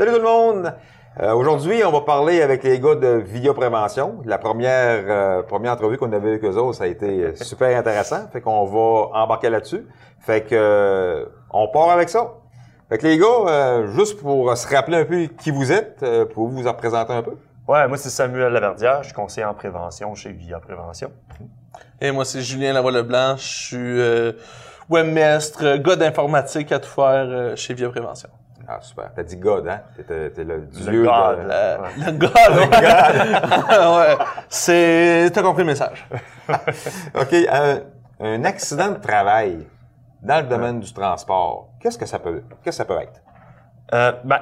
Salut tout le monde! Euh, Aujourd'hui, on va parler avec les gars de Vidéoprévention. La première, euh, première entrevue qu'on avait avec eux autres, ça a été super intéressant. Fait qu'on va embarquer là-dessus. Fait que euh, on part avec ça. Fait que les gars, euh, juste pour se rappeler un peu qui vous êtes, euh, pouvez-vous vous en présenter un peu? Ouais, moi c'est Samuel Laverdière, je suis conseiller en prévention chez Via Prévention. Et moi, c'est Julien Lavoie-Leblanc. Je suis euh, webmestre, euh, gars d'informatique à tout faire euh, chez Via Prévention. Ah, super. T'as dit God, hein? T'es, t'es le Le dieu God, de... Le, le gars, ouais. C'est... T'as compris le message. OK. un- un accident de travail dans le domaine du transport, qu'est-ce que ça peut, qu'est-ce que ça peut être? Euh, ben,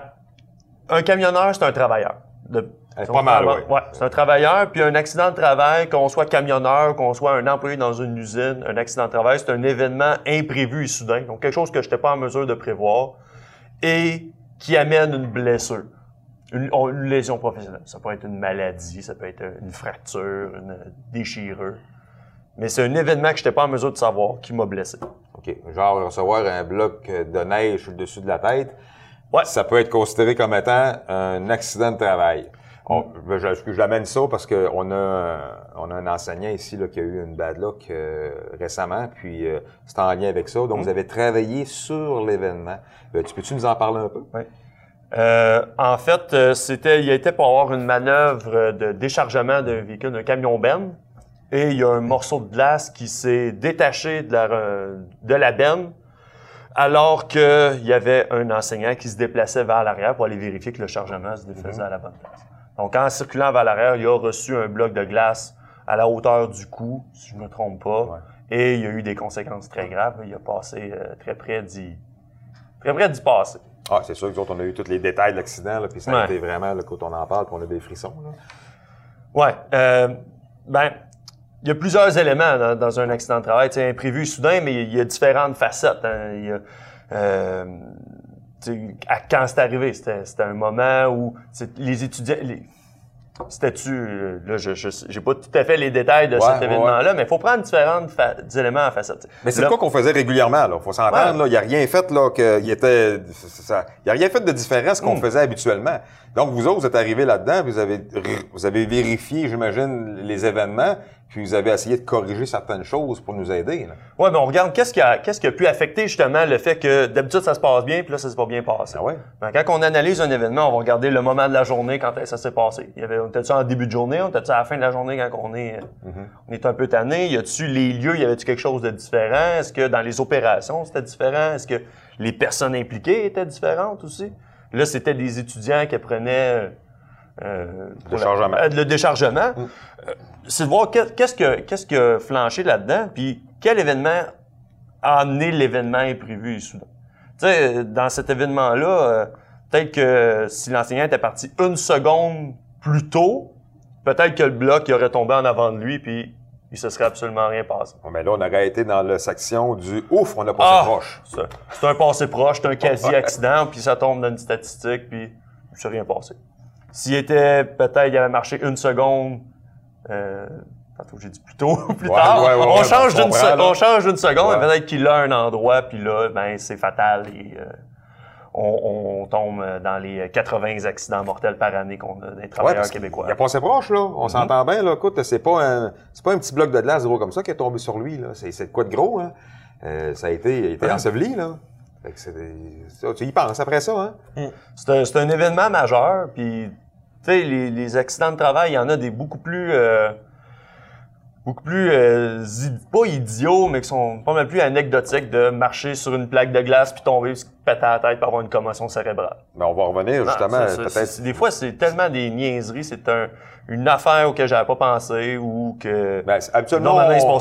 un camionneur, c'est un travailleur. De- Eh, pas mal, oui. Ouais, c'est un travailleur, puis un accident de travail, qu'on soit camionneur, qu'on soit un employé dans une usine, un accident de travail, c'est un événement imprévu et soudain. Donc, quelque chose que je n'étais pas en mesure de prévoir et qui amène une blessure. Une, on- une lésion professionnelle. Ça peut être une maladie, ça peut être une fracture, une déchirure. Mais c'est un événement que je n'étais pas en mesure de savoir qui m'a blessé. OK. Genre recevoir un bloc de neige sur le dessus de la tête. Ouais. Ça peut être considéré comme étant un accident de travail. On- ben, je, je l'amène ça? Parce qu'on a, un- on a un enseignant ici là, qui a eu une bad luck euh, récemment, puis euh, c'est en lien avec ça. Donc, vous avez travaillé sur l'événement. Euh, tu peux-tu nous en parler un peu? Euh, en fait, c'était, il a été pour avoir une manœuvre de déchargement d'un véhicule, d'un camion benne, et il y a un morceau de glace qui s'est détaché de la, de la benne, alors qu'il y avait un enseignant qui se déplaçait vers l'arrière pour aller vérifier que le chargement se défaisait à la bonne place. Donc, en circulant vers l'arrière, il a reçu un bloc de glace à la hauteur du cou, si je ne me trompe pas, Ouais. et il y a eu des conséquences très graves. Il a passé euh, très près d'y, très près d'y passer. Ah, c'est sûr que nous autres, on a eu tous les détails de l'accident, puis ça a Ouais. été vraiment, là, quand on en parle, puis on a des frissons. Là. Ouais. Euh, ben, il y a plusieurs éléments dans, dans un accident de travail. C'est imprévu, soudain, mais il y a différentes facettes. hein. Il y a, euh, à quand c'est arrivé? C'était, un moment où les étudiants... Les, c'était-tu... euh, Là, je j'ai pas tout à fait les détails de Ouais, cet ouais, événement-là, mais il faut prendre différents fa- éléments à facettes. Mais c'est quoi qu'on faisait régulièrement, là? Faut s'entendre, Ouais. là. Il n'y a rien fait, là, qu'il était, ça- y a rien fait de différent ce qu'on Hmm. faisait habituellement. Donc, vous autres, vous êtes arrivés là-dedans, vous avez, vous avez vérifié, j'imagine, les événements, puis vous avez essayé de corriger certaines choses pour nous aider. Ouais, mais on regarde qu'est-ce qui a, qu'est-ce qui a pu affecter justement le fait que d'habitude ça se passe bien, puis là ça s'est pas bien passé. Ah ouais? Ben, quand on analyse un événement, on va regarder le moment de la journée quand ça s'est passé. Il y avait, on était-tu en début de journée, on était-tu à la fin de la journée quand on est, on est un peu tanné? Y a-tu les lieux, y avait-tu quelque chose de différent? Est-ce que dans les opérations c'était différent? Est-ce que les personnes impliquées étaient différentes aussi? Là, c'était des étudiants qui prenaient euh, la- Déchargement. euh, le déchargement. Euh, c'est de voir qu'est- qu'est-ce que qu'est-ce flanché là-dedans, puis quel événement a amené l'événement imprévu et soudain. Tu sais, dans cet événement-là, euh, peut-être que si l'enseignant était parti une seconde plus tôt, peut-être que le bloc il aurait tombé en avant de lui, puis il se serait absolument rien passé. Mais là, on aurait été dans la section du ouf, on a passé Ah! proche. C'est c'est un passé proche, c'est un quasi-accident, puis ça tombe dans une statistique, puis il s'est rien passé. S'il était, peut-être, il avait marché une seconde, euh, tantôt j'ai dit plus tôt, plus Ouais, tard, ouais, ouais, on, change d'une se- on change d'une seconde, mais peut-être qu'il a un endroit, puis là, ben, c'est fatal et euh, on, on tombe dans les 80 accidents mortels par année qu'on a des travailleurs québécois. a passé proche, là. On s'entend bien, là. Écoute, c'est pas un, c'est pas un petit bloc de glace gros comme ça qui est tombé sur lui, là. C'est, c'est de quoi de gros, hein? Euh, ça a été, il a été enseveli, là. Fait que tu y penses après ça, hein? C'est un, c'est un événement majeur, puis tu sais, les, les accidents de travail, il y en a des beaucoup plus, euh, beaucoup plus, euh, pas idiots, mais qui sont pas mal plus anecdotiques de marcher sur une plaque de glace puis tomber, péter la tête, puis avoir une commotion cérébrale. Mais on va revenir, Non, justement, peut-être. Des fois, c'est tellement des niaiseries, c'est un, une affaire auquel j'avais pas pensé ou que Ben, habituellement, on,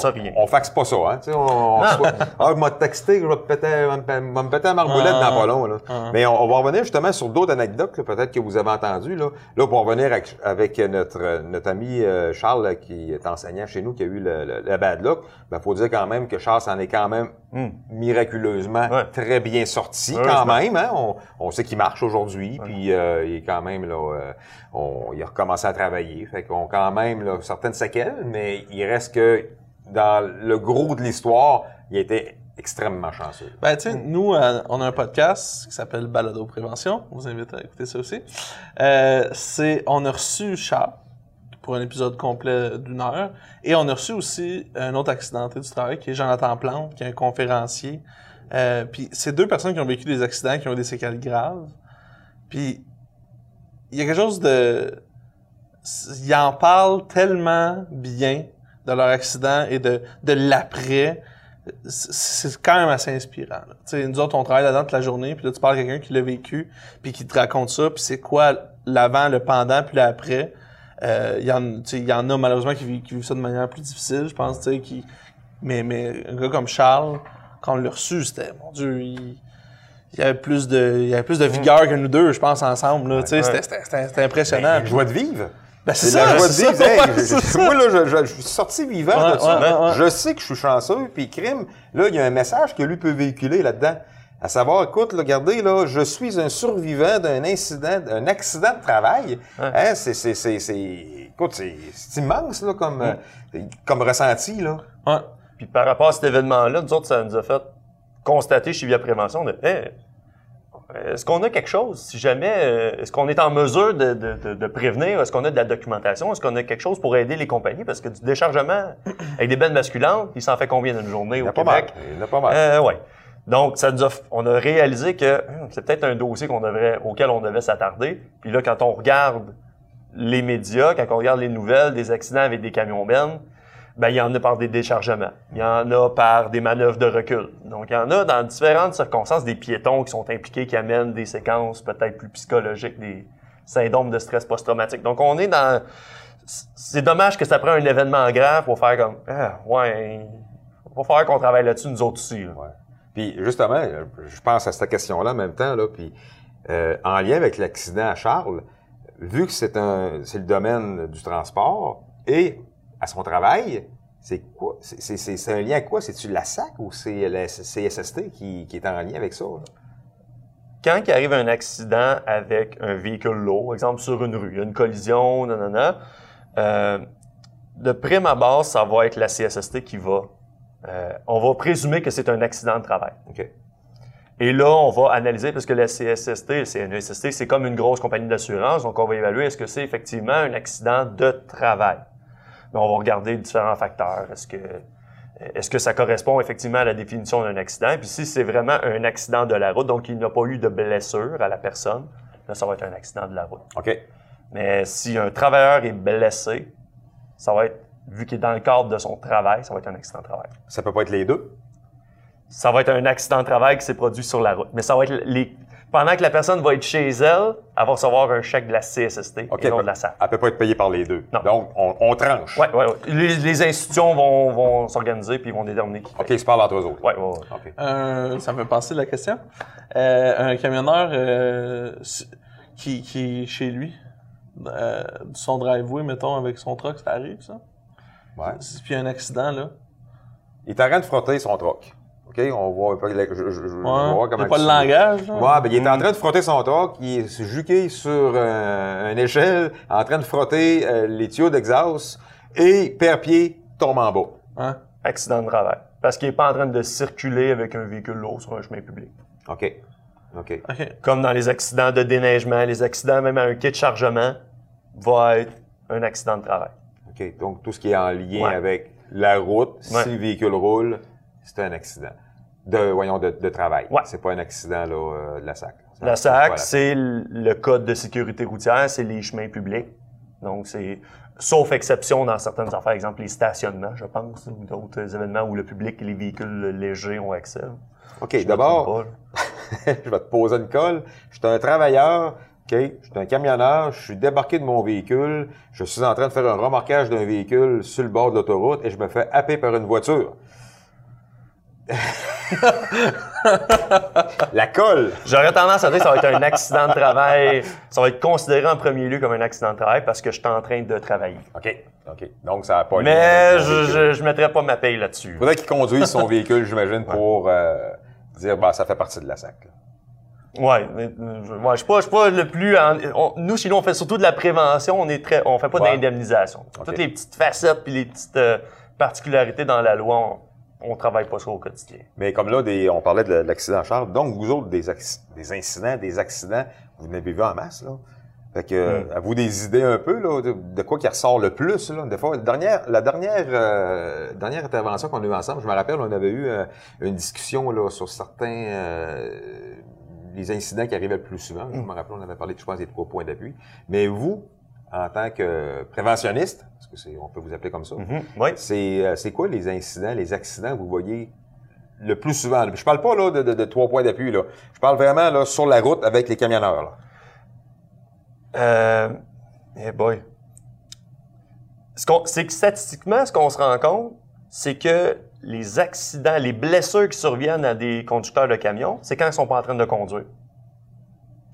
on faxe pas ça, hein. Tu sais, on, ah, il m'a texté, je vais te péter, me péter la marboulette Ah. dans pas long, là. Ah. Mais on, on va revenir justement sur d'autres anecdotes, là, peut-être que vous avez entendues, là. Là, pour revenir avec, avec notre, notre ami euh, Charles, là, qui est enseignant chez nous, qui a eu le, bad luck, ben, faut dire quand même que Charles s'en est quand même Hmm. miraculeusement Ouais. très bien sorti quand même. Hein? On, on sait qu'il marche aujourd'hui, puis euh, il est quand même là, euh, on, il a recommencé à travailler. Fait qu'on quand même là, certaines séquelles, mais il reste que dans le gros de l'histoire, il était extrêmement chanceux. Ben, tu sais, nous, euh, on a un podcast qui s'appelle Balado Prévention. On vous invite à écouter ça aussi. Euh, c'est, on a reçu Charles pour un épisode complet d'une heure. Et on a reçu aussi un autre accidenté du travail qui est Jonathan Plante, qui est un conférencier. Euh, puis c'est deux personnes qui ont vécu des accidents, qui ont des séquelles graves. Puis il y a quelque chose de... Ils en parlent tellement bien de leur accident et de, de l'après. C'est- quand même assez inspirant. Tu sais, nous autres, on travaille là-dedans toute la journée, puis là, tu parles à quelqu'un qui l'a vécu, puis qui te raconte ça, puis c'est quoi l'avant, le pendant, puis l'après. Euh, Il y, en- y en a malheureusement qui qui vivent ça de manière plus difficile, je pense, qui... Mais, mais un gars comme Charles, quand on l'a reçu, c'était, mon Dieu, il... il y avait plus de, il y avait plus de vigueur que nous deux, je pense, ensemble, là, c'était- c'était c'était- c'était impressionnant. La joie de vivre. Ben, c'est C'est la ça, joie de vivre. ça, Hey, ouais, je- c'est je- ça. moi, là, je, je- je suis sorti vivant Ouais, de ça. Je sais que je suis chanceux, puis crime, là, il y a un message que lui peut véhiculer là-dedans. À savoir, écoute, là, regardez, là, je suis un survivant d'un incident, d'un accident de travail. Hein, c'est, c'est, c'est, c'est, écoute, c'est, c'est immense, là, comme, Mm. euh, comme ressenti, là. Puis par rapport à cet événement-là, nous autres, ça nous a fait constater chez Via Prévention de Hey, est-ce qu'on a quelque chose? Si jamais, euh, est-ce qu'on est en mesure de, de- de- prévenir? Est-ce qu'on a de la documentation? Est-ce qu'on a quelque chose pour aider les compagnies? Parce que du déchargement avec des bennes basculantes, il s'en fait combien d'une journée Il au pas mal. Québec? Il y en a pas mal. Euh, ouais. Donc, ça nous a, on a réalisé que hum, c'est peut-être un dossier qu'on devrait, auquel on devait s'attarder. Puis là, quand on regarde les médias, quand on regarde les nouvelles des accidents avec des camions bennes, ben, il y en a par des déchargements. Il y en a par des manœuvres de recul. Donc, il y en a dans différentes circonstances des piétons qui sont impliqués, qui amènent des séquences peut-être plus psychologiques, des syndromes de stress post-traumatique. Donc, on est dans... C'est dommage que ça prenne un événement grave pour faire comme, ah, ouais, va falloir qu'on travaille là-dessus nous autres aussi. là. Ouais. Puis justement, je pense à cette question-là en même temps, là, puis euh, en lien avec l'accident à Charles, vu que c'est un c'est le domaine du transport et à son travail, c'est quoi? C'est- C'est c'est- c'est un lien à quoi? C'est-tu la SAC ou c'est la CSST qui, qui est en lien avec ça? là? quand il arrive un accident avec un véhicule lourd, exemple sur une rue, une collision, nanana, euh, de prime abord, ça va être la CSST qui va. euh, on va présumer que c'est un accident de travail. OK. Et là, on va analyser, parce que la CSST, le CNESST, c'est comme une grosse compagnie d'assurance, donc on va évaluer est-ce que c'est effectivement un accident de travail. Mais on va regarder différents facteurs. Est-ce que, est-ce que ça correspond effectivement à la définition d'un accident? Puis si c'est vraiment un accident de la route, donc il n'y a pas eu de blessure à la personne, là, ça va être un accident de la route. OK. Mais si un travailleur est blessé, ça va être, vu qu'il est dans le cadre de son travail, ça va être un accident de travail. Ça peut pas être les deux? Ça va être un accident de travail qui s'est produit sur la route. Mais ça va être les... Pendant que la personne va être chez elle, elle va recevoir un chèque de la CSST OK. et non elle de la peut- SAC. Elle peut pas être payée par les deux. Non. Donc, on, on tranche. Ouais, ouais. Les, les institutions vont, vont s'organiser puis ils vont déterminer qui. OK, ils se parlent entre eux autres. Ouais, ouais, ouais. Euh, ça me fait penser la question. Euh, un camionneur euh, qui, qui est chez lui, euh, son driveway, mettons, avec son truck, ça arrive, ça? Ouais. Puis il y a un accident, là. Il est en train de frotter son troc. OK? On voit, je, je, je- je- Ouais. comment pas tu- le langage, là. Ouais, ben, il est en train de frotter son troc, il est juqué sur euh, une échelle, en train de frotter euh, les tuyaux d'exhaust, et père-pied tombe en bas. Hein? Accident de travail. Parce qu'il n'est pas en train de circuler avec un véhicule lourd sur un chemin public. OK. OK. OK. Comme dans les accidents de déneigement, les accidents même à un quai de chargement, va être un accident de travail. OK. Donc, tout ce qui est en lien Ouais. avec la route, Ouais. si le véhicule roule, c'est un accident. De, voyons, de, de travail. Ouais. C'est pas un accident, là, euh, de la SAC. La. SAC, c'est le code de sécurité routière, c'est les chemins publics. Donc, c'est, sauf exception dans certaines affaires, exemple les stationnements, je pense, ou d'autres événements où le public et les véhicules légers ont accès. OK. D'abord, je vais te poser une colle. Je suis un travailleur, OK? Je suis un camionneur, je suis débarqué de mon véhicule, je suis en train de faire un remorquage d'un véhicule sur le bord de l'autoroute et je me fais happer par une voiture. La colle! J'aurais tendance à dire que ça va être un accident de travail. Ça va être considéré en premier lieu comme un accident de travail parce que je suis en train de travailler. OK. OK. Donc, ça n'a pas Mais je, je, mettrais pas ma paye là-dessus. Faudrait qu'il conduise son véhicule, j'imagine, pour euh, dire, bah, ça fait partie de la SAC. là. Ouais, mais, euh, je- ouais, je suis pas, je suis pas le plus. en- on- nous, chez nous, on fait surtout de la prévention. On est très, on fait pas Ouais. d'indemnisation. Toutes les petites facettes puis les petites euh, particularités dans la loi, on travaille pas ça au quotidien. Mais comme là, des, on parlait de l'accident Charles, donc vous autres, des, des incidents, des accidents, vous en avez vu en masse, là. Fait que, Mm. à vous des idées un peu, là, de, de quoi qui ressort le plus, là? Des fois, la dernière, la dernière, euh, dernière intervention qu'on a eue ensemble, je me rappelle, on avait eu euh, une discussion, là, sur certains, euh, les incidents qui arrivaient le plus souvent. Je me rappelle, on avait parlé, je pense, des trois points d'appui. Mais vous, en tant que préventionniste, parce que c'est, on peut vous appeler comme ça, Mhm. Oui. c'est, euh, c'est quoi les incidents, les accidents que vous voyez le plus souvent? Je parle pas là, de, de- de trois points d'appui. Là. Je parle vraiment là, sur la route avec les camionneurs. Là. Euh, eh boy. Ce qu'on- c'est que statistiquement, ce qu'on se rend compte, c'est que les accidents, les blessures qui surviennent à des conducteurs de camions, c'est quand ils sont pas en train de conduire.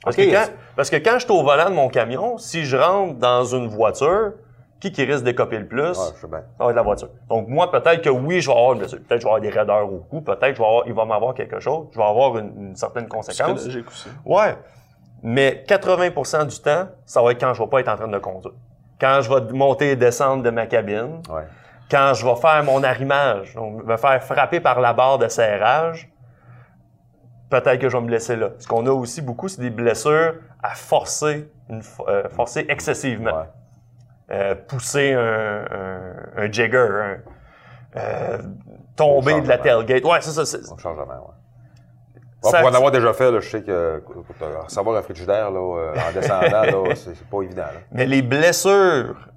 Parce, que quand, parce que quand je suis au volant de mon camion, si je rentre dans une voiture, qui qui risque d'écoper le plus? Ah, je sais bien. Ça va être la voiture. Donc, moi, peut-être que oui, je vais avoir une blessure. Peut-être que je vais avoir des raideurs au cou. Peut-être que je vais avoir, il va m'avoir quelque chose. Je vais avoir une, une certaine conséquence. Psychologique aussi. Ouais. Mais 80% du temps, ça va être quand je vais pas être en train de conduire. Quand je vais monter et descendre de ma cabine. Ouais. Quand je vais faire mon arrimage. Donc, me faire frapper par la barre de serrage. Peut-être que je vais me blesser là. Ce qu'on a aussi beaucoup, c'est des blessures à forcer, une, euh, forcer excessivement. Ouais. Euh, pousser un, un, un jigger, un, euh, tomber de la tailgate. Ouais, c'est ça. c'est- Au changement, ouais. Ouais, Ça- pour en avoir déjà fait, là, je sais que recevoir un frigidaire là, en descendant, là, c'est, c'est pas évident. Là. Mais les blessures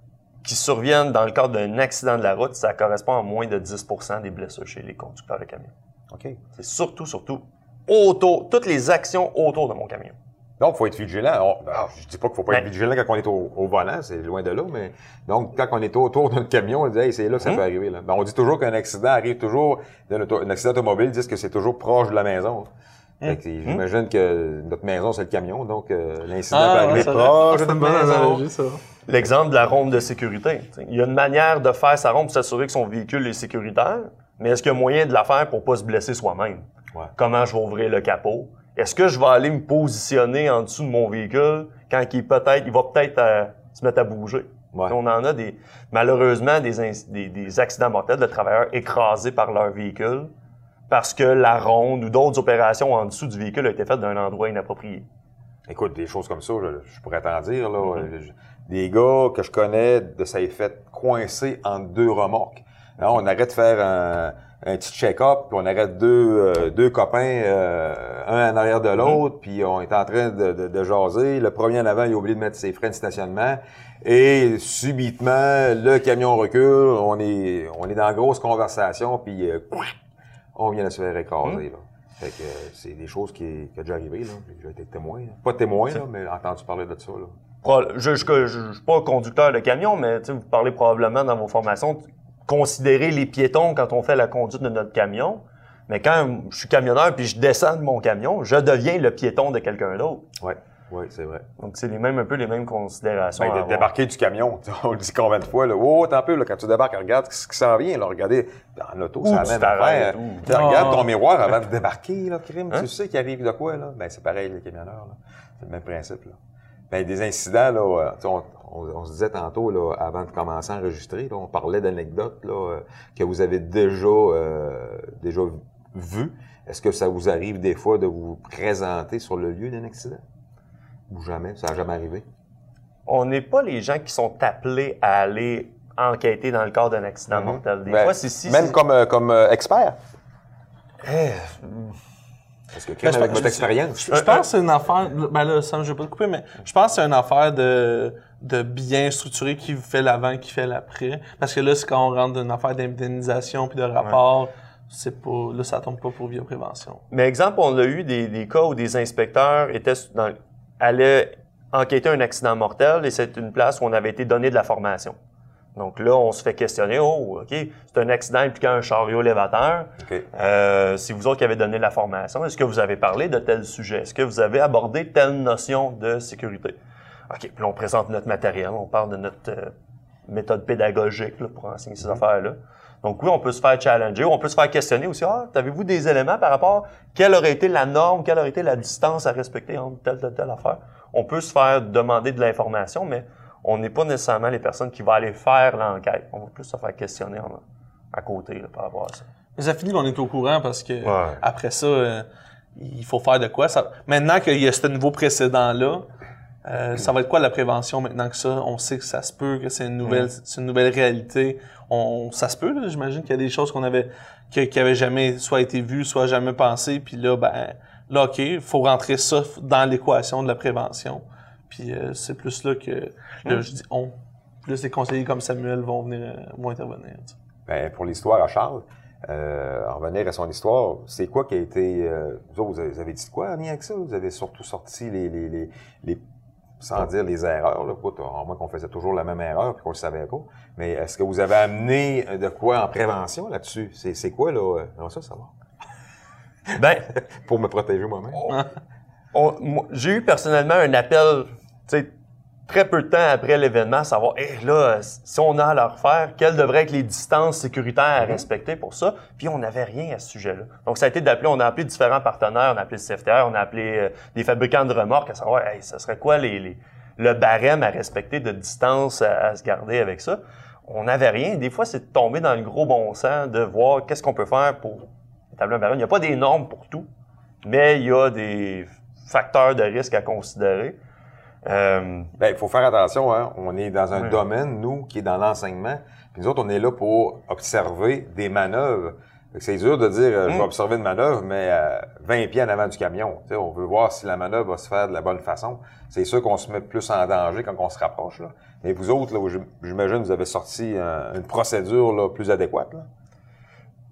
qui surviennent dans le cadre d'un accident de la route, ça correspond à moins de 10% des blessures chez les conducteurs de camions. OK. C'est surtout, surtout, autour, toutes les actions autour de mon camion. Donc, il faut être vigilant. On- alors, je dis pas qu'il faut pas être Mais- vigilant quand on est au, au volant, c'est loin de là, mais donc quand on est autour d'un camion, on dit hey, c'est là que ça Mhm. peut arriver. Là. Ben, on dit toujours qu'un accident arrive toujours, un accident automobile, ils disent que c'est toujours proche de la maison. Que c'est- J'imagine que notre maison, c'est le camion, donc euh, l'incident peut Ah, arriver ouais, ça- proche de notre maison. L'exemple de la ronde de sécurité. T'sais, Il y a une manière de faire sa ronde pour s'assurer que son véhicule est sécuritaire, mais est-ce qu'il y a moyen de la faire pour pas se blesser soi-même? Ouais. Comment je vais ouvrir le capot? Est-ce que je vais aller me positionner en dessous de mon véhicule quand il peut-être, il va peut-être euh, se mettre à bouger? Ouais. On en a des, malheureusement des, des, des accidents mortels de travailleurs écrasés par leur véhicule parce que la ronde ou d'autres opérations en dessous du véhicule ont été faites d'un endroit inapproprié. Écoute, des choses comme ça, je, je pourrais t'en dire. Là, Mhm. Je- Des gars que je connais, de ça est fait coincé entre deux remorques. Là, on arrête de faire un, un petit check-up, puis on arrête deux, euh, deux copains, euh, un en arrière de l'autre, puis on est en train de, de, de jaser. Le premier en avant, il a oublié de mettre ses freins de stationnement. Et subitement, le camion recule, on est, on est dans une grosse conversation, puis euh, on vient de se faire écraser. Là. Fait que euh, c'est des choses qui, qui ont déjà arrivé. Là. J'ai été témoin. là. Pas témoin, là, mais entendu parler de ça. Là. Je ne suis pas conducteur de camion, mais vous parlez probablement dans vos formations considérer les piétons quand on fait la conduite de notre camion. Mais quand je suis camionneur puis je descends de mon camion, je deviens le piéton de quelqu'un d'autre. Oui, oui, c'est vrai. Donc, c'est les mêmes, un peu les mêmes considérations. Ben, à de débarquer du camion, on le dit combien de fois, là? Oh, tant peu, là, quand tu débarques, regarde ce qui s'en vient, là. Regardez, dans l'auto, ou- Tu regardes Ah. ton miroir avant de débarquer, là, crime. Hein? Tu sais qu'il arrive de quoi, là? Ben, c'est pareil, les camionneurs, là. C'est le même principe, là. Ben, des incidents, là, euh, tu sais, on, on- on se disait tantôt, là, avant de commencer à enregistrer, là, on parlait d'anecdotes, là, euh, que vous avez déjà, euh, déjà vues. Est-ce que ça vous arrive des fois de vous présenter sur le lieu d'un accident? Ou jamais? Ça n'a jamais arrivé? On n'est pas les gens qui sont appelés à aller enquêter dans le cadre d'un accident Mhm. mortel. Des Ben, fois, c'est si... Même comme, euh, comme expert? Eh, Parce que, Ben, avec pense- votre expérience. Je pense que c'est une affaire. Ben là, Sam, je vais pas te couper, mais je pense que c'est une affaire de, de bien structurer qui fait l'avant, qui fait l'après. Parce que là, c'est quand on rentre dans une affaire d'indemnisation puis de rapport, c'est pas. Là, ça tombe pas pour via prévention. Mais exemple, on a eu des, des cas où des inspecteurs étaient dans, allaient enquêter un accident mortel et c'est une place où on avait été donné de la formation. Donc là, on se fait questionner, oh, OK, c'est un accident impliquant un chariot élévateur. OK. Euh, c'est vous autres qui avez donné la formation. Est-ce que vous avez parlé de tel sujet? Est-ce que vous avez abordé telle notion de sécurité? OK, puis là, on présente notre matériel, on parle de notre euh, méthode pédagogique là, pour enseigner ces affaires-là. Donc oui, on peut se faire challenger, ou on peut se faire questionner aussi. Ah, avez-vous des éléments par rapport à quelle aurait été la norme, quelle aurait été la distance à respecter entre telle, telle, telle affaire? On peut se faire demander de l'information, mais on n'est pas nécessairement les personnes qui vont aller faire l'enquête. On va plus se faire questionner en- à côté là, par rapport à ça. Mais ça finit qu'on est au courant parce que Ouais. après ça, euh, il faut faire de quoi. Ça... Maintenant qu'il y a ce nouveau précédent-là, euh, ça va être quoi la prévention maintenant que ça? On sait que ça se peut, que c'est une nouvelle, c'est une nouvelle réalité. On, ça se peut, là. J'imagine qu'il y a des choses qu'on avait, qui avaient jamais soit été vues, soit jamais pensées. Puis là, ben, là, OK, faut rentrer ça dans l'équation de la prévention. Puis euh, c'est plus là que, là, je dis on. Plus les conseillers comme Samuel vont venir, euh, vont intervenir. Ben, pour l'histoire à Charles, euh, en revenir à son histoire, c'est quoi qui a été... Euh, vous autres, vous avez, dit quoi en lien avec ça? Vous avez surtout sorti les... les, les, les- sans dire les erreurs, là, à moins qu'on faisait toujours la même erreur puis qu'on le savait pas. Mais est-ce que vous avez amené de quoi en prévention là-dessus? C'est, c'est quoi, là? Non, ça, ça va. Ben, Pour me protéger moi-même. j'ai eu personnellement un appel, très peu de temps après l'événement, à savoir, hé, là, si on a à leur faire, quelles devraient être les distances sécuritaires à respecter pour ça? Puis on n'avait rien à ce sujet-là. Donc, ça a été d'appeler, on a appelé différents partenaires, on a appelé le CFTR, on a appelé euh, des fabricants de remorques, à savoir, hey, ça serait quoi les, les- le barème à respecter de distance à, à se garder avec ça? On n'avait rien. Des fois, c'est de tomber dans le gros bon sens, de voir qu'est-ce qu'on peut faire pour établir un barème. Il n'y a pas des normes pour tout, mais il y a des facteurs de risque à considérer. Euh, Ben, il faut faire attention, hein. On est dans un Oui. domaine, nous, qui est dans l'enseignement. Puis nous autres, on est là pour observer des manœuvres. C'est dur de dire, euh, je vais Mm. observer une manœuvre, mais euh, 20 pieds en avant du camion. On veut voir si la manœuvre va se faire de la bonne façon. C'est sûr qu'on se met plus en danger quand on se rapproche. Là. Mais vous autres, j'imagine, vous avez sorti euh, une procédure là, plus adéquate. Là.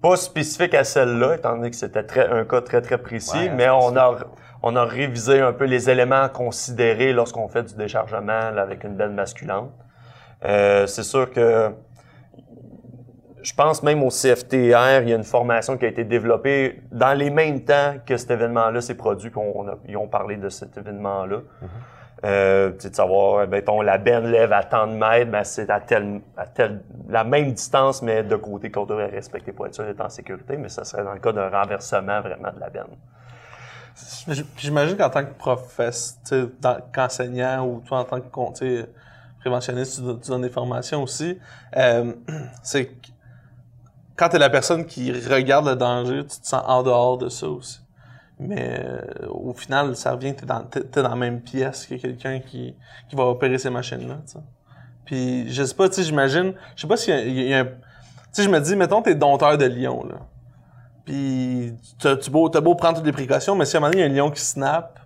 pas spécifique à celle-là, étant donné que c'était un cas très, très précis, Ouais, mais on a, on a révisé un peu les éléments à considérer lorsqu'on fait du déchargement là, avec une benne masculante. Euh, c'est sûr que je pense même au CFTR, il y a une formation qui a été développée dans les mêmes temps que cet événement-là s'est produit, qu'on a- ils ont parlé de cet événement-là. Euh, tu sais, de savoir, euh, mettons, la benne lève à tant de mètres, ben, c'est à telle, à telle, la même distance, mais de côté qu'on devrait respecter pour être sûr d'être en sécurité, mais ça serait dans le cas d'un renversement vraiment de la benne. J'imagine qu'en tant que professeur, tu qu'enseignant ou toi en tant que tu préventionniste, tu, don- tu donnes des formations aussi. euh, c'est quand tu es la personne qui regarde le danger, tu te sens en dehors de ça aussi. Mais euh, au final, ça revient tu es, dans la même pièce que quelqu'un qui, qui va opérer ces machines-là. tu. Puis je sais pas, tu sais, j'imagine, je sais pas s'il y y a un. Tu sais, je me dis, mettons, t'es dompteur de lion, là. Puis t'as tu beau, beau prendre toutes les précautions, mais si à un moment donné, il y a un lion qui snap,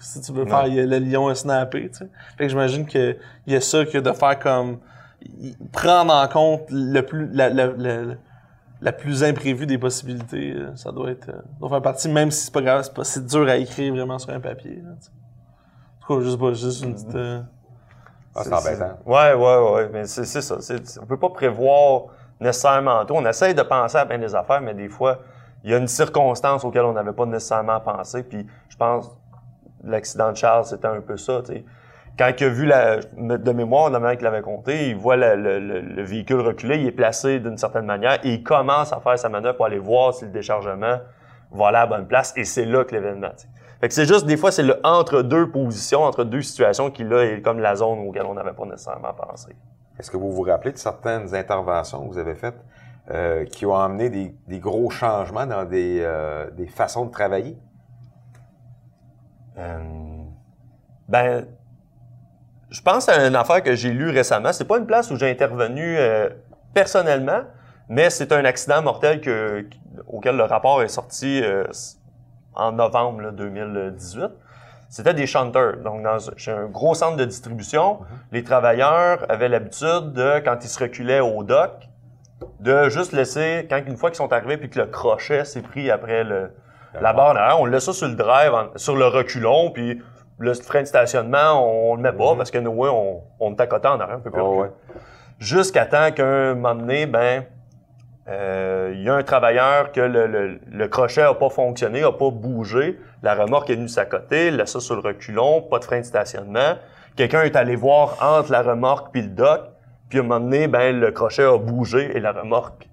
si tu veux faire, le lion a snappé, tu sais. Fait que j'imagine qu'il y a ça que de faire comme prendre en compte le plus la, la, la, la plus imprévue des possibilités, euh, ça doit être euh, doit faire partie, même si c'est pas grave, c'est dur à écrire vraiment sur un papier. Là, tu sais. en tout cas, je sais pas, juste une petite. euh, Ah, c'est embêtant. Ouais, ouais, ouais, mais c'est c'est ça. On peut pas prévoir nécessairement tout. On essaye de penser à bien des affaires, mais des fois, il y a une circonstance auquel on n'avait pas nécessairement pensé. Puis je pense l'accident de Charles, c'était un peu ça. Quand il a vu la, de mémoire, la manière qu'il l'avait compté, il voit le, le- le- le véhicule reculer, il est placé d'une certaine manière et il commence à faire sa manœuvre pour aller voir si le déchargement va aller à la bonne place et c'est là que l'événement. Fait que c'est juste, des fois, c'est le entre deux positions, entre deux situations qui, là, est comme la zone auquel on n'avait pas nécessairement pensé. Est-ce que vous vous rappelez de certaines interventions que vous avez faites euh, qui ont amené des, gros changements dans des, euh, façons de travailler? Euh, ben, je pense à une affaire que j'ai lue récemment. C'est pas une place où j'ai intervenu personnellement, mais c'est un accident mortel auquel le rapport est sorti en novembre là, 2018. C'était des shunters. Donc, dans chez un gros centre de distribution, les travailleurs avaient l'habitude de, quand ils se reculaient au dock, de juste laisser, quand une fois qu'ils sont arrivés puis que le crochet s'est pris après le, la barre arrière, on le laisse ça sur le drive, sur le reculon, puis le frein de stationnement, on, le met pas parce que nous, on, on côté en arrière, un peu plus Oh, ouais. Jusqu'à temps qu'un moment donné, ben, il y a un travailleur que le, crochet a pas fonctionné, a pas bougé, la remorque est venue s'accoter, laisse ça sur le reculon, pas de frein de stationnement. Quelqu'un est allé voir entre la remorque puis le dock, puis à un moment donné, ben, le crochet a bougé et la remorque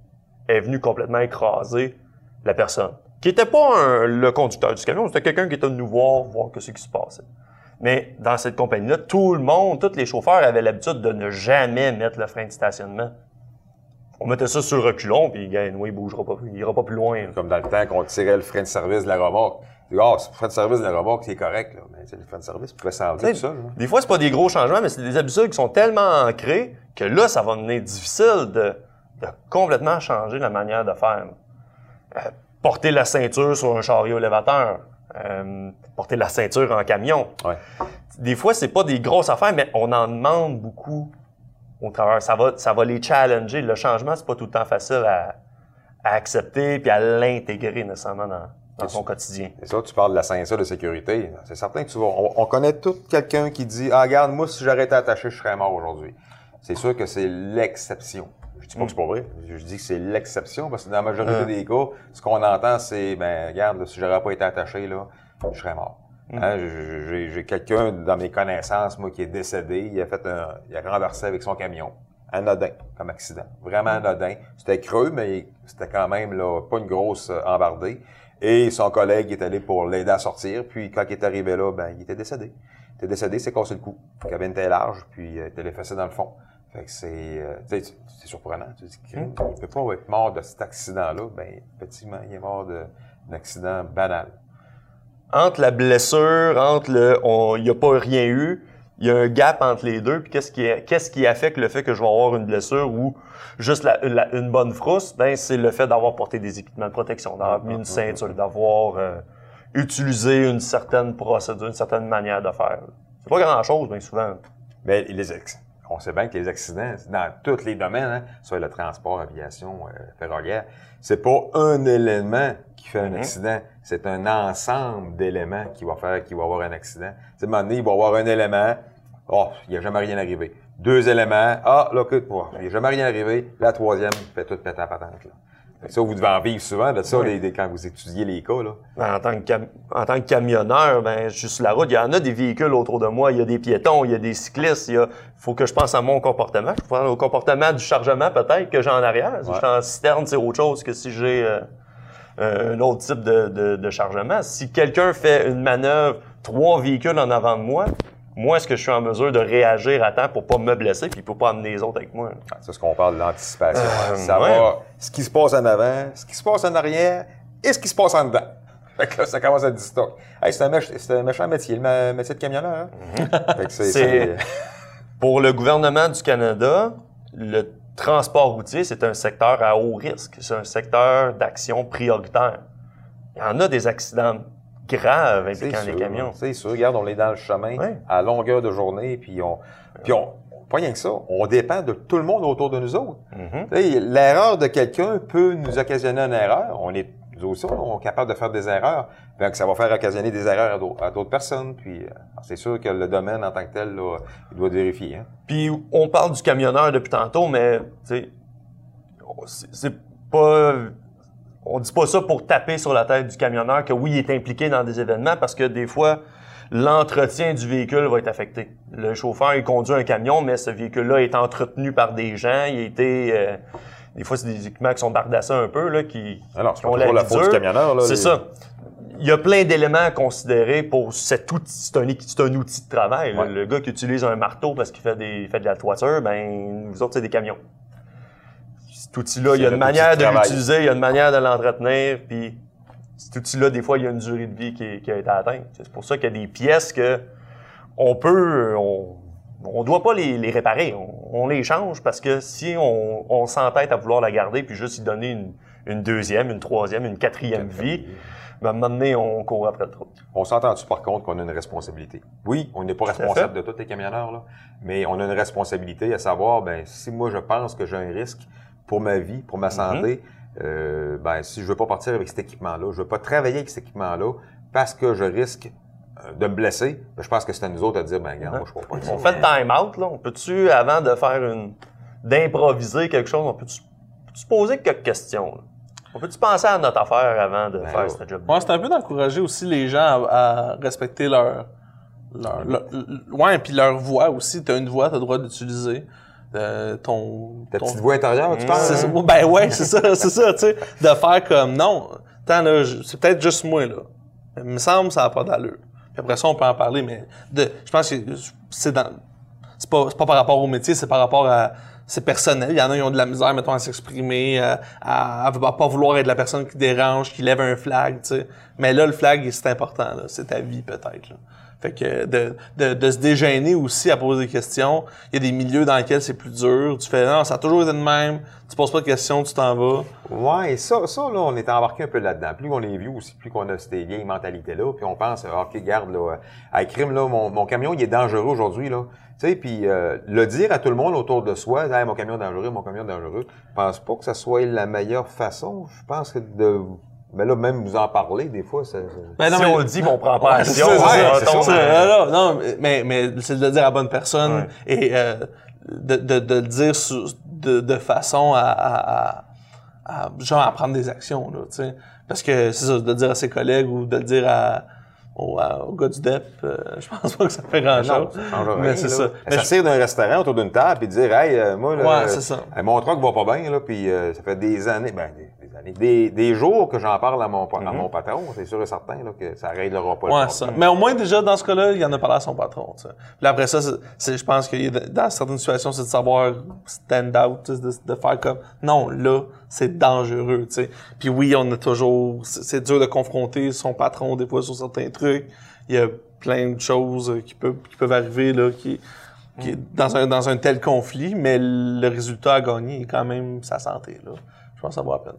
est venue complètement écraser la personne. Qui était pas le conducteur du camion, c'était quelqu'un qui était venu nous voir, voir ce qui se passait. Mais dans cette compagnie-là, tout le monde, tous les chauffeurs avaient l'habitude de ne jamais mettre le frein de stationnement. On mettait ça sur le reculon, puis anyway, il bougera pas, il ira pas plus loin. là. Comme dans le temps qu'on tirait le frein de service de la remorque. Ah, c'est le frein de service de la remorque, c'est correct, là. Mais le frein de service pouvait s'enlever tout là. Des fois, c'est pas des gros changements, mais c'est des habitudes qui sont tellement ancrées que là, ça va devenir difficile de, de complètement changer la manière de faire. Euh, porter la ceinture sur un chariot élévateur, euh, porter la ceinture en camion. Ouais. Des fois, c'est pas des grosses affaires, mais on en demande beaucoup Ça va, ça va les challenger. Le changement, c'est pas tout le temps facile à, à accepter puis à l'intégrer nécessairement dans, dans son quotidien. Et ça, tu parles de la ceinture de sécurité. C'est certain que tu vas. On, on connaît tout quelqu'un qui dit Ah, regarde, moi, si j'aurais été attaché, je serais mort aujourd'hui. C'est sûr que c'est l'exception. Je dis pas que c'est pas vrai. Je dis que c'est l'exception parce que dans la majorité Euh. des cas, ce qu'on entend, c'est ben, regarde, là, si j'aurais pas été attaché, là, je serais mort. Hein, j'ai- quelqu'un dans mes connaissances, moi, qui est décédé. Il a fait un, il a renversé avec son camion. Anodin, comme accident. Vraiment anodin. C'était creux, mais c'était quand même, là, pas une grosse euh, embardée. Et son collègue est allé pour l'aider à sortir. Puis quand il est arrivé là, ben, il était décédé. Il était décédé, c'est cassé le cou. La cabine était large, puis euh, il était effacé dans le fond. Fait que c'est, euh, tu sais, c'est surprenant. Tu dis, crime, il peut pas être mort de cet accident-là. Ben, effectivement, il est mort d'un accident banal. Entre la blessure, entre le on il n'y a pas rien eu, il y a un gap entre les deux. Puis qu'est-ce qui qu'est-ce qui affecte le fait que je vais avoir une blessure ou juste la- la- une bonne frousse? Ben c'est le fait d'avoir porté des équipements de protection, d'avoir mis une ceinture, d'avoir euh, utilisé une certaine procédure, une certaine manière de faire. C'est pas grand chose, bien souvent. Mais les ex- on sait bien que les accidents, dans tous les domaines, hein, soit le transport, aviation, euh, ferroviaire, c'est pas un élément qui fait un Mhm. accident, c'est un ensemble d'éléments qui va faire qu'il va y avoir un accident. À un moment donné, il va y avoir un élément, oh, il n'y a jamais rien arrivé. Deux éléments, ah, là, écoute, oh, il n'y a jamais rien arrivé. La troisième fait tout péter à patente, là. Que ça, vous devez en vivre souvent de ça, Oui. les- les- quand vous étudiez les cas, là. Ben, En tant, que cam- en tant que camionneur, ben, je suis sur la route, il y en a des véhicules autour de moi, il y a des piétons, il y a des cyclistes, il y a, faut que je pense à mon comportement. Je pense au comportement du chargement peut-être que j'ai en arrière. Si Ouais. je suis en citerne, c'est autre chose que si j'ai euh, un autre type de, de- de chargement. Si quelqu'un fait une manœuvre, trois véhicules en avant de moi, moi, est-ce que je suis en mesure de réagir à temps pour pas me blesser puis pour pas amener les autres avec moi? C'est ce qu'on parle de l'anticipation. Euh, ça ouais. va, ce qui se passe en avant, ce qui se passe en arrière et ce qui se passe en dedans. Fait que là, ça commence à distourner. Hey, c'est un, méch- c'est un méchant métier, le métier de camionneur. Hein? Fait que c'est, Mhm. C'est- c'est- Pour le gouvernement du Canada, le transport routier, c'est un secteur à haut risque. C'est un secteur d'action prioritaire. Il y en a des accidents graves impliquant les camions. C'est sûr. Regarde, on est dans le chemin à longueur de journée, puis on, puis on, pas rien que ça, on dépend de tout le monde autour de nous autres. Mhm. Sais, L'erreur de quelqu'un peut nous occasionner une erreur. On est, nous aussi, on est capable de faire des erreurs. Que ça va faire occasionner des erreurs à d'au- à d'autres personnes. Puis, euh, c'est sûr que le domaine en tant que tel, là, il doit vérifier. Hein? Puis on parle du camionneur depuis tantôt, mais tu sais, c'est pas. On dit pas ça pour taper sur la tête du camionneur que oui, il est impliqué dans des événements parce que des fois, l'entretien du véhicule va être affecté. Le chauffeur, il conduit un camion, mais ce véhicule-là est entretenu par des gens. Il a été. euh, des fois, c'est des équipements qui sont bardassés un peu, là, qui, Alors, qui ont la faute du camionneur. C'est les- ça. Il y a plein d'éléments à considérer pour cet outil. C'est un, c'est un outil de travail. Ouais. Le gars qui utilise un marteau parce qu'il fait, des, fait de la toiture, ben, vous autres, c'est des camions. Cet outil-là, il y a une manière de l'utiliser, il y a une manière de l'entretenir, puis cet outil-là, des fois, il y a une durée de vie qui, qui a été atteinte. C'est pour ça qu'il y a des pièces que on peut, on, on doit pas les, les réparer. On, on les change parce que si on, on s'entête à vouloir la garder puis juste y donner une, une deuxième, une troisième, une quatrième vie, ben, à un moment donné, on court après le trou. On s'entend-tu par contre qu'on a une responsabilité? Oui, on n'est pas responsable de tous les camionneurs, là, mais on a une responsabilité à savoir, ben, si moi je pense que j'ai un risque pour ma vie, pour ma santé, euh, ben, si je veux pas partir avec cet équipement-là, je veux pas travailler avec cet équipement-là parce que je risque de me blesser, ben, je pense que c'est à nous autres à dire, ben, regarde, moi, je ne pas On fait le time-out, là. On peut-tu, avant de faire une. d'improviser quelque chose, on peut-tu peut se poser quelques questions, là? On peut-tu penser à notre affaire avant de Ben faire ouais. ce job? Ouais, c'est un peu d'encourager aussi les gens à, à respecter leur, leur, leur- ouais, puis leur voix aussi. T'as une voix, t'as le droit d'utiliser euh, ton, Ta ton- petite voix intérieure, tu Mmh. C'est ça. Ben ouais, c'est ça, c'est ça, tu sais, de faire comme non. Attends là, c'est peut-être juste moi là. Il me semble que ça n'a pas d'allure. Après ça, on peut en parler, mais de, je pense que c'est dans, c'est pas, par rapport au métier, c'est par rapport à c'est personnel. Il y en a qui ont de la misère, mettons, à s'exprimer, euh, à, à, à pas vouloir être la personne qui dérange, qui lève un flag, tu sais. Mais là, le flag, c'est important. C'est ta vie, peut-être. Fait que de, se dégêner aussi à poser des questions. Il y a des milieux dans lesquels c'est plus dur. Tu fais, non, ça a toujours été de même. Tu poses pas de questions, tu t'en vas. Ouais, ça, ça, là, on est embarqué un peu là-dedans. Plus on est vieux aussi, plus qu'on a ces vieilles mentalités-là, puis on pense, ah, OK, garde, là, à crime, là, mon, mon camion, il est dangereux aujourd'hui, là. Tu sais, puis euh, le dire à tout le monde autour de soi, hey, mon camion est dangereux, mon camion est dangereux, je pense pas que ça soit la meilleure façon. Je pense que de mais là, même vous en parler, des fois, ça... Ben non, si mais... on le dit, on prend pas action. Ouais, c'est ça, ça, non, non, mais, mais c'est de le dire à la bonne personne Ouais. et euh, de, de, de le dire sur- de, de façon à, à, à, à- genre à prendre des actions, là, tu sais. Parce que c'est ça, de le dire à ses collègues ou de le dire à, au, gars du DEP, euh, je pense pas que ça fait grand-chose. Mais c'est ça. Mais S'asseoir d'un restaurant autour d'une table et dire, hey, euh, moi, là, Ouais, c'est ça. euh, mon truck va pas bien, là, puis euh, ça fait des années, ben, des, des années, des, des jours que j'en parle à mon, à mon patron, c'est sûr et certain, là, que ça réglera pas le Ouais, ça. Mais au moins, déjà, dans ce cas-là, il en a parlé à son patron. Puis après ça, c'est- je pense que dans certaines situations, c'est de savoir stand out, de, de faire comme, non, là, c'est dangereux. Puis oui, on a toujours, c'est, dur de confronter son patron, des fois, sur certains trucs. Il y a plein de choses qui peuvent, qui peuvent arriver, là, qui, qui dans un, dans un tel conflit, mais le résultat à gagner est quand même sa santé, là. Je pense que ça vaut la peine.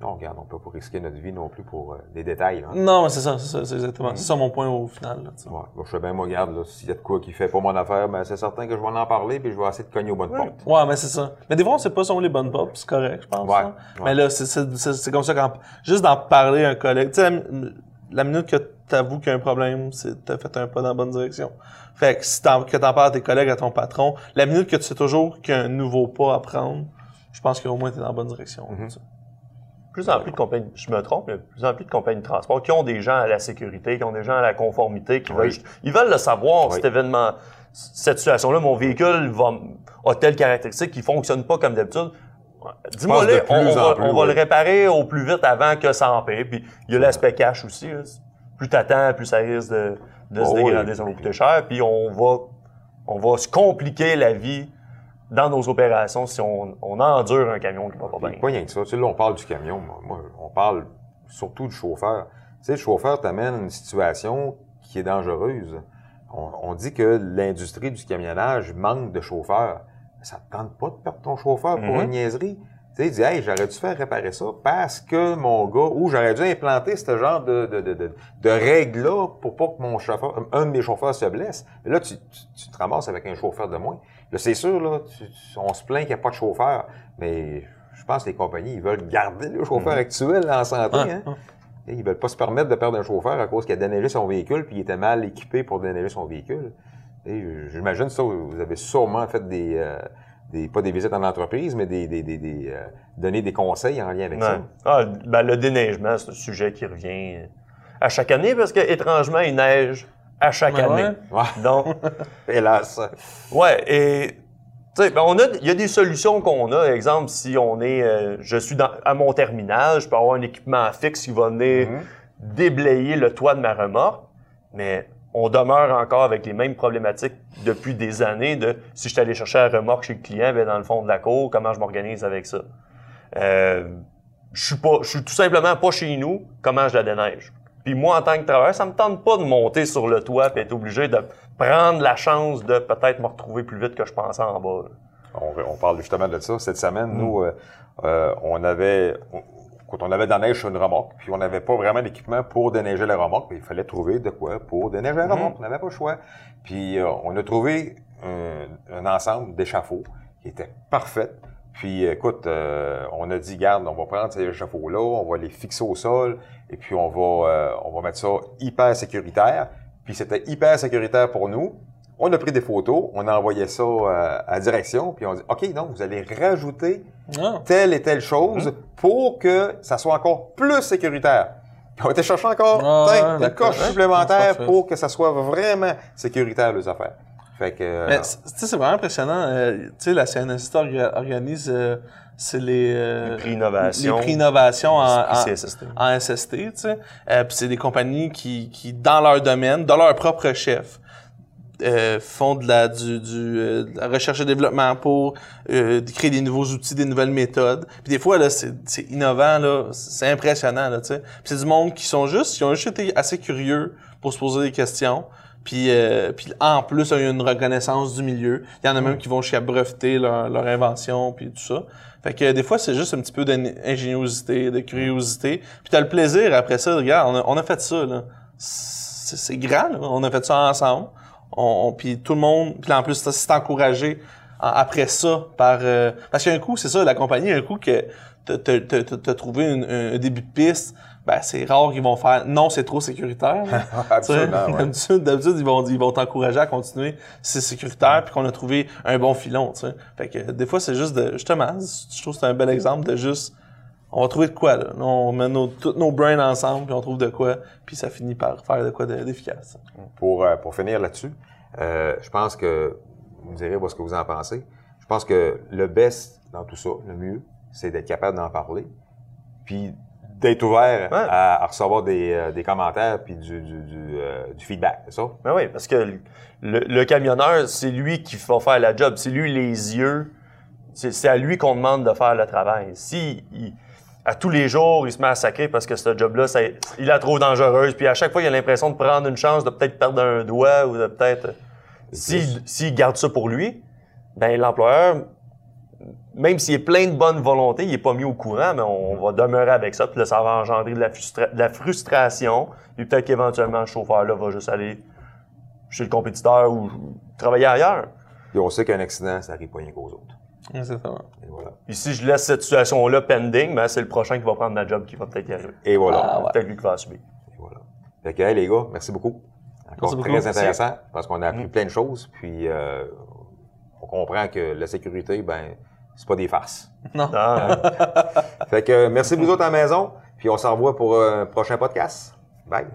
Non, regarde, on peut pas risquer notre vie non plus pour euh, des détails, hein. Non, mais c'est ça, c'est ça, c'est exactement. C'est ça mon point au final, là, tu sais. Ouais, bon, je sais bien, moi, regarde, s'il y a de quoi qui fait pas mon affaire, ben, c'est certain que je vais en parler, puis je vais essayer de cogner aux bonnes portes. Ouais, mais c'est ça. Mais des fois, on sait pas si on les bonnes pop, c'est correct, je pense. Ouais, hein. ouais. Mais là, c'est- comme ça quand juste d'en parler à un collègue, tu sais, la, la minute que t'avoues qu'il y a un problème, c'est t'as fait un pas dans la bonne direction. Fait que si que t'en parles à tes collègues, à ton patron, la minute que tu sais toujours qu'il y a un nouveau pas à prendre, je pense qu'au moins t'es dans la bonne direction. Mhm. Plus en plus de compagnies, je me trompe, mais plus en plus de compagnies de transport qui ont des gens à la sécurité, qui ont des gens à la conformité, qui Oui. veulent, ils veulent le savoir, Oui. cet événement, cette situation-là, mon véhicule va, a telle caractéristique qui fonctionne pas comme d'habitude. Dis-moi, on, on va, plus, on va oui. le réparer au plus vite avant que ça empire. Puis il y a l'aspect cash aussi. là. Plus t'attends, plus ça risque de, de se Oh dégrader, ça va coûter cher. Puis on va, on va se compliquer la vie dans nos opérations si on, on endure un camion qui va pas bien. Pas rien que ça? Tu sais, là, on parle du camion. Moi, moi, on parle surtout du chauffeur. Tu sais, le chauffeur t'amène une situation qui est dangereuse. On, on dit que l'industrie du camionnage manque de chauffeurs. Ça te tente pas de perdre ton chauffeur pour Mhm. une niaiserie? Tu sais, il dit, hey, j'aurais dû faire réparer ça parce que mon gars, ou j'aurais dû implanter ce genre de, de, de, de, de règles-là pour pas que mon chauffeur, un de mes chauffeurs se blesse. Mais là, tu, tu, tu te ramasses avec un chauffeur de moins. Là, c'est sûr, là, tu- on se plaint qu'il n'y a pas de chauffeur, mais je pense que les compagnies, ils veulent garder le chauffeur actuel en santé. Hein. Ils veulent pas se permettre de perdre un chauffeur à cause qu'il a déneigé son véhicule puis il était mal équipé pour déneiger son véhicule. J'imagine ça, vous avez sûrement fait des, euh, des pas des visites en entreprise, mais des, des, des, euh, donner des conseils en lien avec ça. Ah, ben, le déneigement, c'est un sujet qui revient à chaque année parce que étrangement, il neige à chaque année. ouais. Ouais, Donc, hélas. ouais, et tu sais, ben, on a, il y a des solutions qu'on a. Exemple, si on est, euh, je suis dans, à mon terminal, je peux avoir un équipement fixe qui va venir Mhm. déblayer le toit de ma remorque, mais on demeure encore avec les mêmes problématiques depuis des années de si je suis allé chercher la remorque chez le client, ben dans le fond de la cour, comment je m'organise avec ça? Euh, je suis pas, je suis tout simplement pas chez nous, comment je la déneige? Puis moi, en tant que travailleur, ça me tente pas de monter sur le toit et être obligé de prendre la chance de peut-être me retrouver plus vite que je pensais en bas. On, on parle justement de ça. Cette semaine, Mm. nous, euh, euh, on avait, on- quand on avait de la neige sur une remorque, puis on n'avait pas vraiment d'équipement pour déneiger la remorque, puis il fallait trouver de quoi pour déneiger la Mhm. remorque. On n'avait pas le choix. Puis euh, on a trouvé un, un ensemble d'échafauds qui était parfait. Puis écoute, euh, on a dit, garde, on va prendre ces échafauds-là, on va les fixer au sol, et puis on va, euh, on va mettre ça hyper sécuritaire. Puis c'était hyper sécuritaire pour nous. On a pris des photos, on a envoyé ça euh, à la direction, puis on dit, OK, donc vous allez rajouter Ah. telle et telle chose Mhm. pour que ça soit encore plus sécuritaire. Puis on a été chercher encore Ah, une coche supplémentaire pour que ça soit vraiment sécuritaire, les affaires. Fait que... euh, Mais, c'est- tu sais, c'est vraiment impressionnant. euh, tu sais, la CNST orga- organise, euh, c'est les, euh, Les prix innovation. les prix innovation en, en, SST, tu sais. Puis c'est des compagnies qui, qui, dans leur domaine, dans leur propre chef, font de la, du, du, de la recherche et développement pour créer des nouveaux outils, des nouvelles méthodes. Puis des fois, là, c'est c'est innovant, là, c'est impressionnant, là, tu sais. Puis c'est du monde qui sont juste, qui ont juste été assez curieux pour se poser des questions. Puis, euh, puis en plus, il y a une reconnaissance du milieu. Il y en a même qui vont jusqu'à breveter leur, leur invention, puis tout ça. Fait que des fois, c'est juste un petit peu d'ingéniosité, de curiosité. Puis t'as le plaisir après ça, regarde, on a, on a fait ça, là. C'est c'est grand, là. On a fait ça ensemble. On, on- puis tout le monde, puis en plus, c'est encouragé en- après ça par... euh, parce qu'un coup, c'est ça, la compagnie, un coup que t'as- trouvé une- un début de piste, ben c'est rare qu'ils vont faire « Non, c'est trop sécuritaire. » Absolument, ouais. D'habitude, ils vont, ils vont t'encourager à continuer si c'est sécuritaire puis qu'on a trouvé un bon filon. Fait que des fois, c'est juste de, justement, je trouve que c'est un bel exemple de juste, on va trouver de quoi, là. On met nos, tous nos brains ensemble puis on trouve de quoi puis ça finit par faire de quoi de- d'efficace. Pour, euh, pour finir là-dessus, euh, je pense que, vous me direz ce que vous en pensez, je pense que le best dans tout ça, le mieux, c'est d'être capable d'en parler, puis d'être ouvert Ouais. à, à recevoir des, euh, des commentaires puis du, du, du, euh, du feedback, c'est ça? Ben oui, parce que le, le- camionneur, c'est lui qui va faire la job. C'est lui les yeux. C'est c'est à lui qu'on demande de faire le travail. Si il- à tous les jours, il se met à sacrer parce que ce job-là, il la trouve dangereuse, puis à chaque fois, il a l'impression de prendre une chance de peut-être perdre un doigt ou de peut-être... S'il s'il garde ça pour lui, ben l'employeur, même s'il est plein de bonne volonté, il est pas mis au courant, mais on va demeurer avec ça. Puis là, ça va engendrer de la, frustra- de la frustration. Puis peut-être qu'éventuellement, le chauffeur-là va juste aller chez le compétiteur ou travailler ailleurs. Puis on sait qu'un accident, ça arrive pas rien qu'aux autres. Exactement. Et voilà. Puis si je laisse cette situation-là pending, ben c'est le prochain qui va prendre ma job qui va peut-être y arriver. Et voilà. Ah, ouais. Peut-être lui qui va subir. Et voilà. Fait que, hey, les gars, merci beaucoup. Encore Merci beaucoup. très intéressant parce qu'on a Mm. appris plein de choses. Puis euh, on comprend que la sécurité, ben, c'est pas des farces. Non. Ah, Fait que merci vous autres à la maison. Puis on se revoit pour un prochain podcast. Bye.